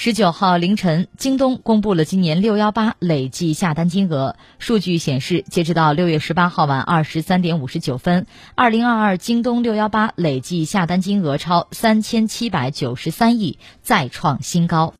十九号凌晨京东公布了今年六幺八累计下单金额数据显示截止到六月十八号晚二十三点五十九分二零二二京东六幺八累计下单金额超三千七百九十三亿再创新高。